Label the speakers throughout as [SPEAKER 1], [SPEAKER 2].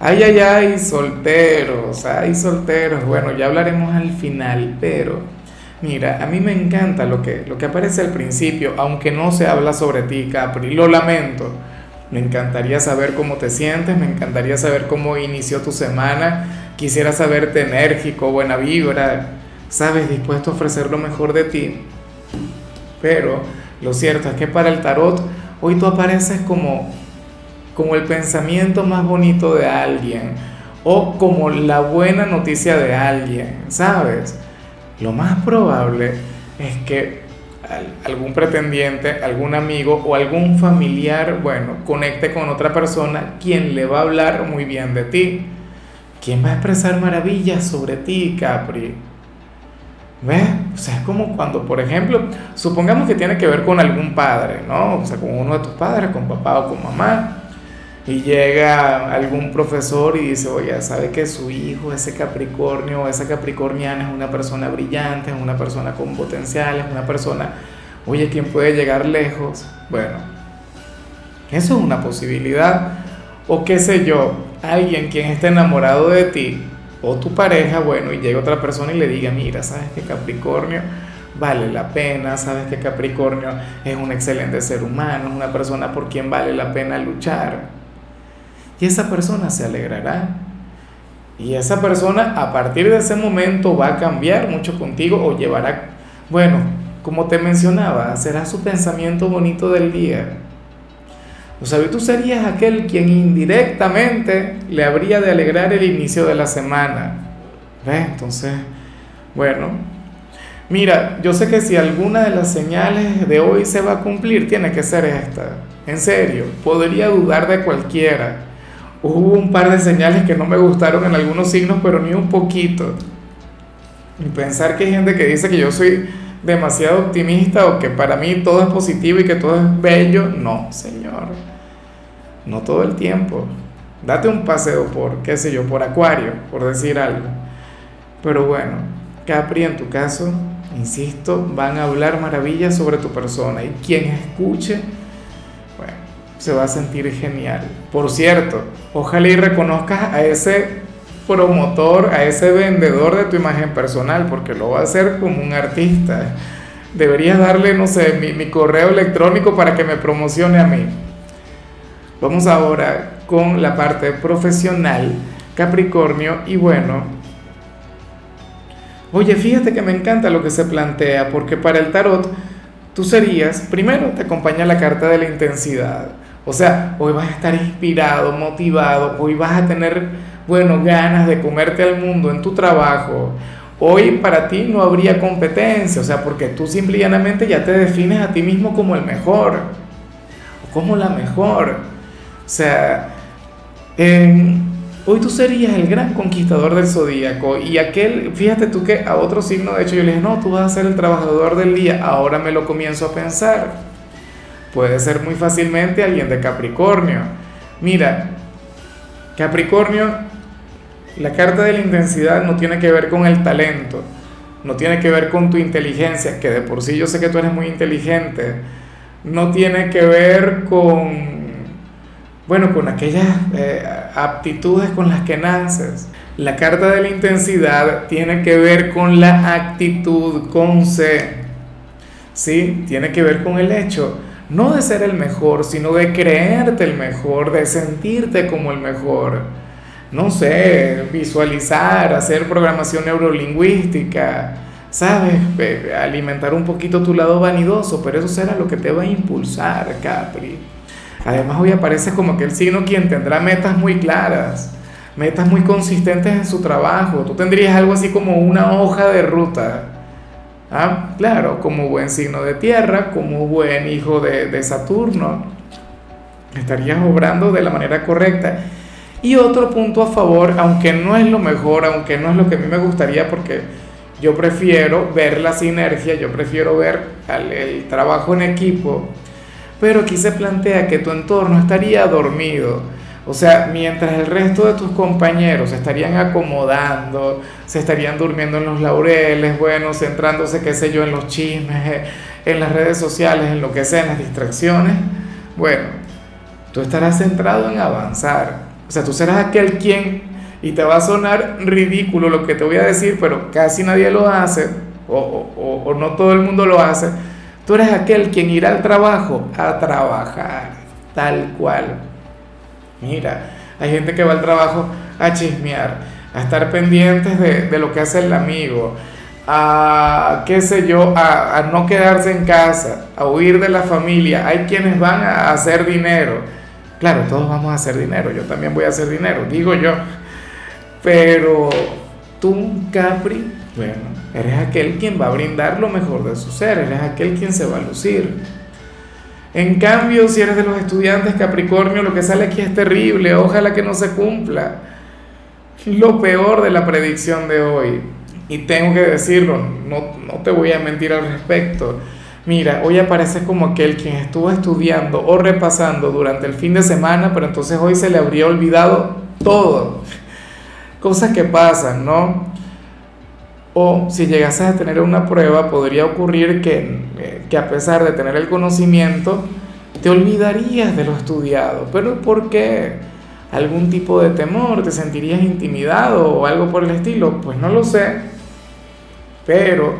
[SPEAKER 1] Ay, ay, ay, solteros, ay, solteros. Bueno, ya hablaremos al final, pero mira, a mí me encanta lo que, lo que aparece al principio, aunque no se habla sobre ti, Capri, lo lamento. Me encantaría saber cómo te sientes, me encantaría saber cómo inició tu semana, quisiera saberte enérgico, buena vibra, sabes, dispuesto a ofrecer lo mejor de ti. Pero lo cierto es que para el tarot, hoy tú apareces como como el pensamiento más bonito de alguien o como la buena noticia de alguien, ¿sabes? Lo más probable es que algún pretendiente, algún amigo o algún familiar, bueno, conecte con otra persona quien le va a hablar muy bien de ti. ¿Quién va a expresar maravillas sobre ti, Capri? ¿Ves? O sea, es como cuando, por ejemplo, supongamos que tiene que ver con algún padre, ¿no? O sea, con uno de tus padres, con papá o con mamá y llega algún profesor y dice, oye, sabe que su hijo, ese Capricornio, esa Capricorniana es una persona brillante, es una persona con potencial, es una persona, oye, quien puede llegar lejos. Bueno, eso es una posibilidad. O qué sé yo, alguien quien esté enamorado de ti, o tu pareja, bueno, y llega otra persona y le diga, mira, sabes que Capricornio vale la pena, sabes que Capricornio es un excelente ser humano, es una persona por quien vale la pena luchar y esa persona se alegrará. Y esa persona a partir de ese momento va a cambiar mucho contigo o llevará, bueno, como te mencionaba, será su pensamiento bonito del día. O sea, tú serías aquel quien indirectamente le habría de alegrar el inicio de la semana. ¿Ves? Entonces, bueno, mira, yo sé que si alguna de las señales de hoy se va a cumplir, tiene que ser esta. En serio, podría dudar de cualquiera hubo un par de señales que no me gustaron en algunos signos, pero ni un poquito. Y pensar que hay gente que dice que yo soy demasiado optimista o que para mí todo es positivo y que todo es bello, no, señor. No todo el tiempo. Date un paseo por, qué sé yo, por Acuario, por decir algo. Pero bueno, Capri en tu caso, insisto, van a hablar maravillas sobre tu persona y quien escuche se va a sentir genial. Por cierto, ojalá y reconozcas a ese promotor, a ese vendedor de tu imagen personal, porque lo va a hacer como un artista. Deberías darle, no sé, mi, mi correo electrónico para que me promocione a mí. Vamos ahora con la parte profesional, Capricornio, y bueno, oye, fíjate que me encanta lo que se plantea, porque para el tarot, tú serías, primero te acompaña la carta de la intensidad. O sea, hoy vas a estar inspirado, motivado, hoy vas a tener, bueno, ganas de comerte al mundo en tu trabajo. Hoy para ti no habría competencia, o sea, porque tú simplemente ya te defines a ti mismo como el mejor, o como la mejor. O sea, hoy tú serías el gran conquistador del zodíaco y aquel, fíjate tú que a otro signo, de hecho yo le dije, no, tú vas a ser el trabajador del día, ahora me lo comienzo a pensar puede ser muy fácilmente alguien de Capricornio. Mira, Capricornio, la carta de la intensidad no tiene que ver con el talento, no tiene que ver con tu inteligencia, que de por sí yo sé que tú eres muy inteligente, no tiene que ver con, bueno, con aquellas eh, aptitudes con las que naces. La carta de la intensidad tiene que ver con la actitud, con C, ¿sí? Tiene que ver con el hecho no de ser el mejor, sino de creerte el mejor, de sentirte como el mejor. No sé, visualizar, hacer programación neurolingüística, ¿sabes? Alimentar un poquito tu lado vanidoso, pero eso será lo que te va a impulsar, Capri. Además, hoy aparece como aquel signo quien tendrá metas muy claras, metas muy consistentes en su trabajo. Tú tendrías algo así como una hoja de ruta Ah, claro, como buen signo de tierra, como buen hijo de, Saturno, estarías obrando de la manera correcta. Y otro punto a favor, aunque no es lo mejor, aunque no es lo que a mí me gustaría, porque yo prefiero ver la sinergia, yo prefiero ver el trabajo en equipo, pero aquí se plantea que tu entorno estaría dormido. O sea, mientras el resto de tus compañeros se estarían acomodando, se estarían durmiendo en los laureles, bueno, centrándose, qué sé yo, en los chismes, en las redes sociales, en lo que sea, en las distracciones, bueno, tú estarás centrado en avanzar. O sea, tú serás aquel quien, y te va a sonar ridículo lo que te voy a decir, pero casi nadie lo hace, o, o no todo el mundo lo hace, tú eres aquel quien irá al trabajo a trabajar, tal cual Mira, hay gente que va al trabajo a chismear, a estar pendientes de, lo que hace el amigo, a, qué sé yo, a, no quedarse en casa, a huir de la familia. Hay quienes van a hacer dinero. Claro, todos vamos a hacer dinero, yo también voy a hacer dinero, digo yo. Pero tú, Capri, bueno, eres aquel quien va a brindar lo mejor de su ser, eres aquel quien se va a lucir. En cambio, si eres de los estudiantes Capricornio, lo que sale aquí es terrible, ojalá que no se cumpla. Lo peor de la predicción de hoy, y tengo que decirlo, no, no te voy a mentir al respecto. Mira, hoy aparece como aquel quien estuvo estudiando o repasando durante el fin de semana, pero entonces hoy se le habría olvidado todo. Cosas que pasan, ¿no? O si llegases a tener una prueba, podría ocurrir que, eh, que, a pesar de tener el conocimiento, te olvidarías de lo estudiado. ¿Pero por qué? ¿Algún tipo de temor? ¿Te sentirías intimidado o algo por el estilo? Pues no lo sé. Pero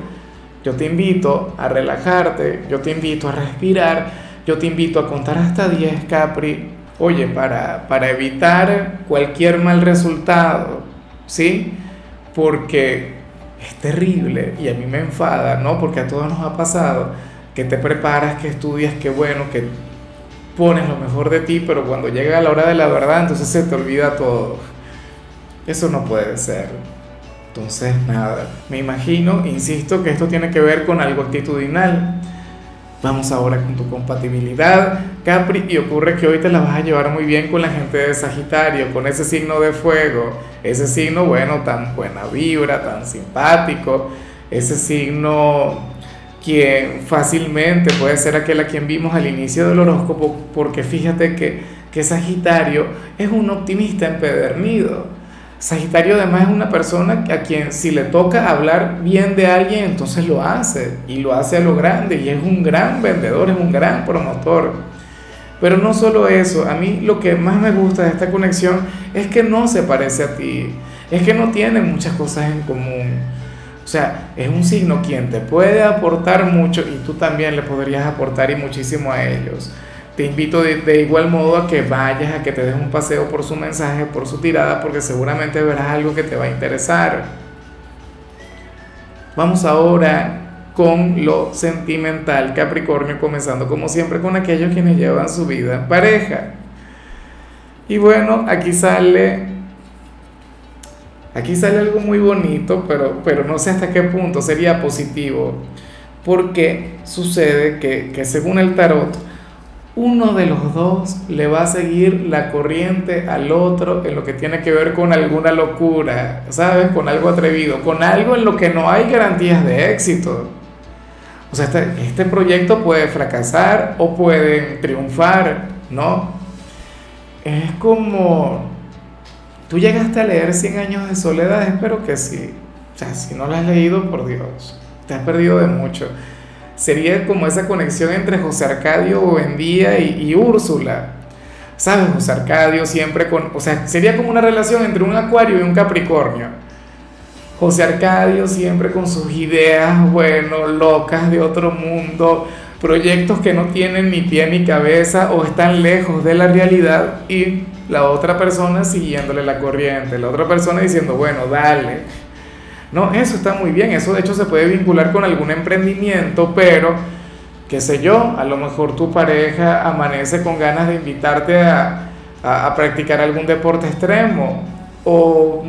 [SPEAKER 1] yo te invito a relajarte, yo te invito a respirar, yo te invito a contar hasta 10, Capri. Oye, para, para evitar cualquier mal resultado, ¿sí? Porque es terrible y a mí me enfada, ¿no? Porque a todos nos ha pasado que te preparas, que estudias, que bueno, que pones lo mejor de ti, pero cuando llega la hora de la verdad, entonces se te olvida todo. Eso no puede ser. Entonces, nada, me imagino, insisto, que esto tiene que ver con algo actitudinal Vamos ahora con tu compatibilidad, Capri, y ocurre que hoy te la vas a llevar muy bien con la gente de Sagitario, con ese signo de fuego, ese signo, bueno, tan buena vibra, tan simpático, ese signo quien fácilmente puede ser aquel a quien vimos al inicio del horóscopo, porque fíjate que, que Sagitario es un optimista empedernido Sagitario además es una persona a quien si le toca hablar bien de alguien, entonces lo hace y lo hace a lo grande y es un gran vendedor, es un gran promotor. Pero no solo eso, a mí lo que más me gusta de esta conexión es que no se parece a ti, es que no tiene muchas cosas en común. O sea, es un signo quien te puede aportar mucho y tú también le podrías aportar y muchísimo a ellos. Te invito de, igual modo a que vayas, a que te des un paseo por su mensaje, por su tirada, porque seguramente verás algo que te va a interesar. Vamos ahora con lo sentimental, Capricornio, comenzando como siempre con aquellos quienes llevan su vida en pareja. Y bueno, aquí sale, aquí sale algo muy bonito, pero, pero no sé hasta qué punto sería positivo, porque sucede que, que según el tarot, uno de los dos le va a seguir la corriente al otro en lo que tiene que ver con alguna locura, ¿sabes? Con algo atrevido, con algo en lo que no hay garantías de éxito. O sea, este, este proyecto puede fracasar o puede triunfar, ¿no? Es como... Tú llegaste a leer 100 años de soledad, espero que sí. O sea, si no lo has leído, por Dios, te has perdido de mucho sería como esa conexión entre José Arcadio Buendía y, y Úrsula. ¿Sabes? José Arcadio siempre con, o sea, sería como una relación entre un acuario y un capricornio. José Arcadio siempre con sus ideas, bueno, locas de otro mundo, proyectos que no tienen ni pie ni cabeza o están lejos de la realidad y la otra persona siguiéndole la corriente, la otra persona diciendo, bueno, dale, no, eso está muy bien, eso de hecho se puede vincular con algún emprendimiento, pero, qué sé yo, a lo mejor tu pareja amanece con ganas de invitarte a, practicar algún deporte extremo. O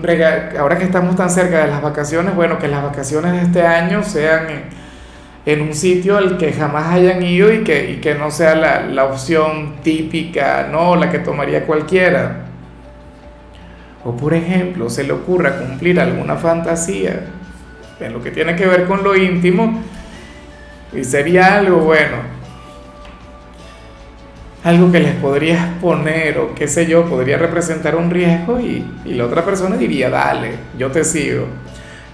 [SPEAKER 1] ahora que estamos tan cerca de las vacaciones, bueno, que las vacaciones de este año sean en, un sitio al que jamás hayan ido y que, que no sea la, la opción típica, ¿no? La que tomaría cualquiera. o por ejemplo se le ocurra cumplir alguna fantasía en lo que tiene que ver con lo íntimo, y sería algo bueno, algo que les podrías poner o qué sé yo, podría representar un riesgo y, y, la otra persona diría, dale, yo te sigo.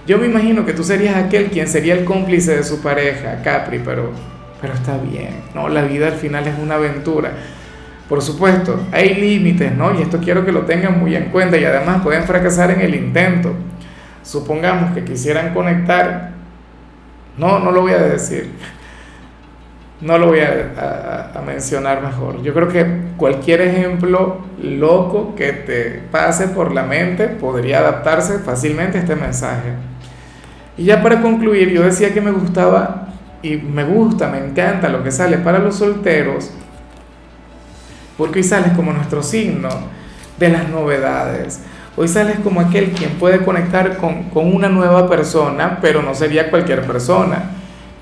[SPEAKER 1] Yo me imagino que tú serías aquel quien sería el cómplice de su pareja, Capri, pero, pero está bien, ¿no? La vida al final es una aventura. Por supuesto, hay límites, ¿no? Y esto quiero que lo tengan muy en cuenta y además pueden fracasar en el intento. Supongamos que quisieran conectar, no, no lo voy a decir, no lo voy a, mencionar mejor. Yo creo que cualquier ejemplo loco que te pase por la mente podría adaptarse fácilmente a este mensaje. Y ya para concluir, yo decía que me gustaba y me gusta, me encanta lo que sale para los solteros porque hoy sales como nuestro signo de las novedades. Hoy sales como aquel quien puede conectar con, con una nueva persona, pero no sería cualquier persona.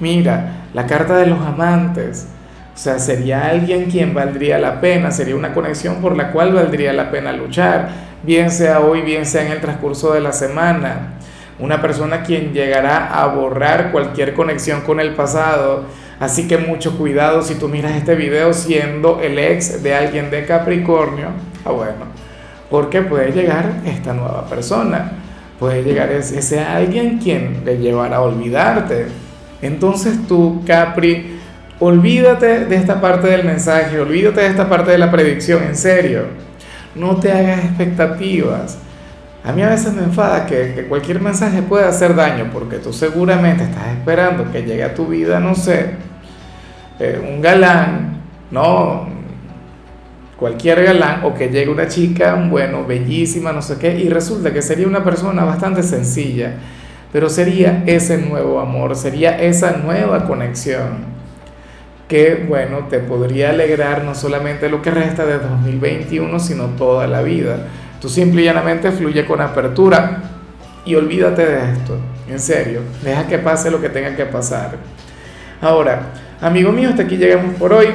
[SPEAKER 1] Mira, la carta de los amantes. O sea, sería alguien quien valdría la pena, sería una conexión por la cual valdría la pena luchar, bien sea hoy, bien sea en el transcurso de la semana. Una persona quien llegará a borrar cualquier conexión con el pasado, Así que mucho cuidado si tú miras este video siendo el ex de alguien de Capricornio. Ah, bueno, porque puede llegar esta nueva persona. Puede llegar ese, alguien quien le llevará a olvidarte. Entonces tú, Capri, olvídate de esta parte del mensaje, olvídate de esta parte de la predicción, en serio. No te hagas expectativas. A mí a veces me enfada que, cualquier mensaje pueda hacer daño porque tú seguramente estás esperando que llegue a tu vida, no sé, eh, un galán, ¿no? Cualquier galán o que llegue una chica, bueno, bellísima, no sé qué, y resulta que sería una persona bastante sencilla, pero sería ese nuevo amor, sería esa nueva conexión que, bueno, te podría alegrar no solamente lo que resta de 2021, sino toda la vida Tú simple y llanamente fluye con apertura y olvídate de esto. En serio, deja que pase lo que tenga que pasar. Ahora, amigo mío, hasta aquí llegamos por hoy.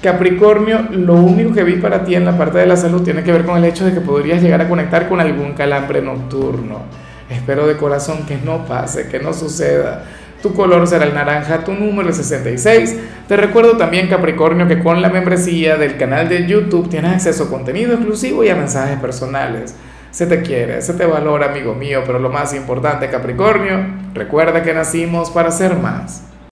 [SPEAKER 1] Capricornio, lo único que vi para ti en la parte de la salud tiene que ver con el hecho de que podrías llegar a conectar con algún calambre nocturno. Espero de corazón que no pase, que no suceda. Tu color será el naranja, tu número es 66. Te recuerdo también, Capricornio, que con la membresía del canal de YouTube tienes acceso a contenido exclusivo y a mensajes personales. Se te quiere, se te valora, amigo mío, pero lo más importante, Capricornio, recuerda que nacimos para ser más.